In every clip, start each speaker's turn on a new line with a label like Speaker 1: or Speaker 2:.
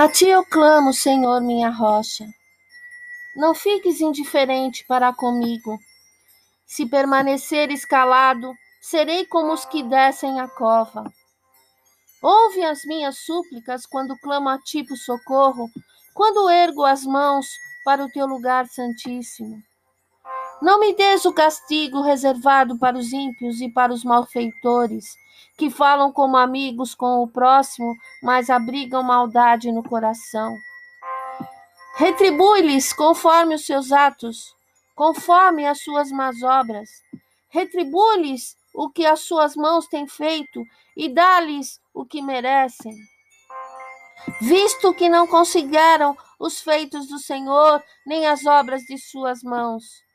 Speaker 1: A ti eu clamo, Senhor, minha rocha. Não fiques indiferente para comigo. Se permaneceres calado, serei como os que descem a cova. Ouve as minhas súplicas quando clamo a ti por socorro, quando ergo as mãos para o teu lugar santíssimo. Não me des o castigo reservado para os ímpios e para os malfeitores, que falam como amigos com o próximo, mas abrigam maldade no coração. Retribui-lhes conforme os seus atos, conforme as suas más obras. Retribui-lhes o que as suas mãos têm feito e dá-lhes o que merecem. Visto que não consideram os feitos do Senhor, nem as obras de suas mãos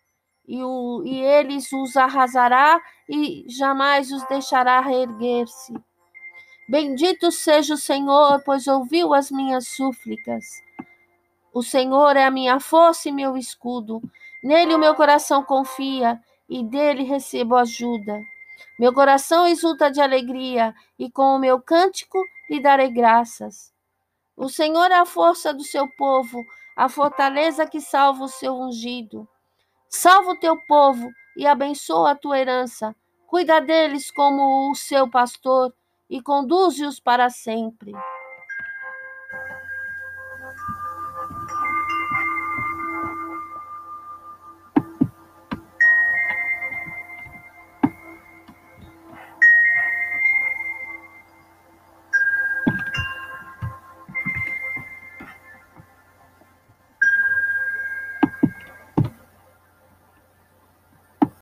Speaker 1: e, o, e eles os arrasará e jamais os deixará reerguer-se. Bendito seja o Senhor, pois ouviu as minhas súplicas. O Senhor é a minha força e meu escudo. Nele o meu coração confia e dele recebo ajuda. Meu coração exulta de alegria e com o meu cântico lhe darei graças. O Senhor é a força do seu povo, a fortaleza que salva o seu ungido. Salva o teu povo e abençoa a tua herança. Cuida deles como o seu pastor e conduze-os para sempre.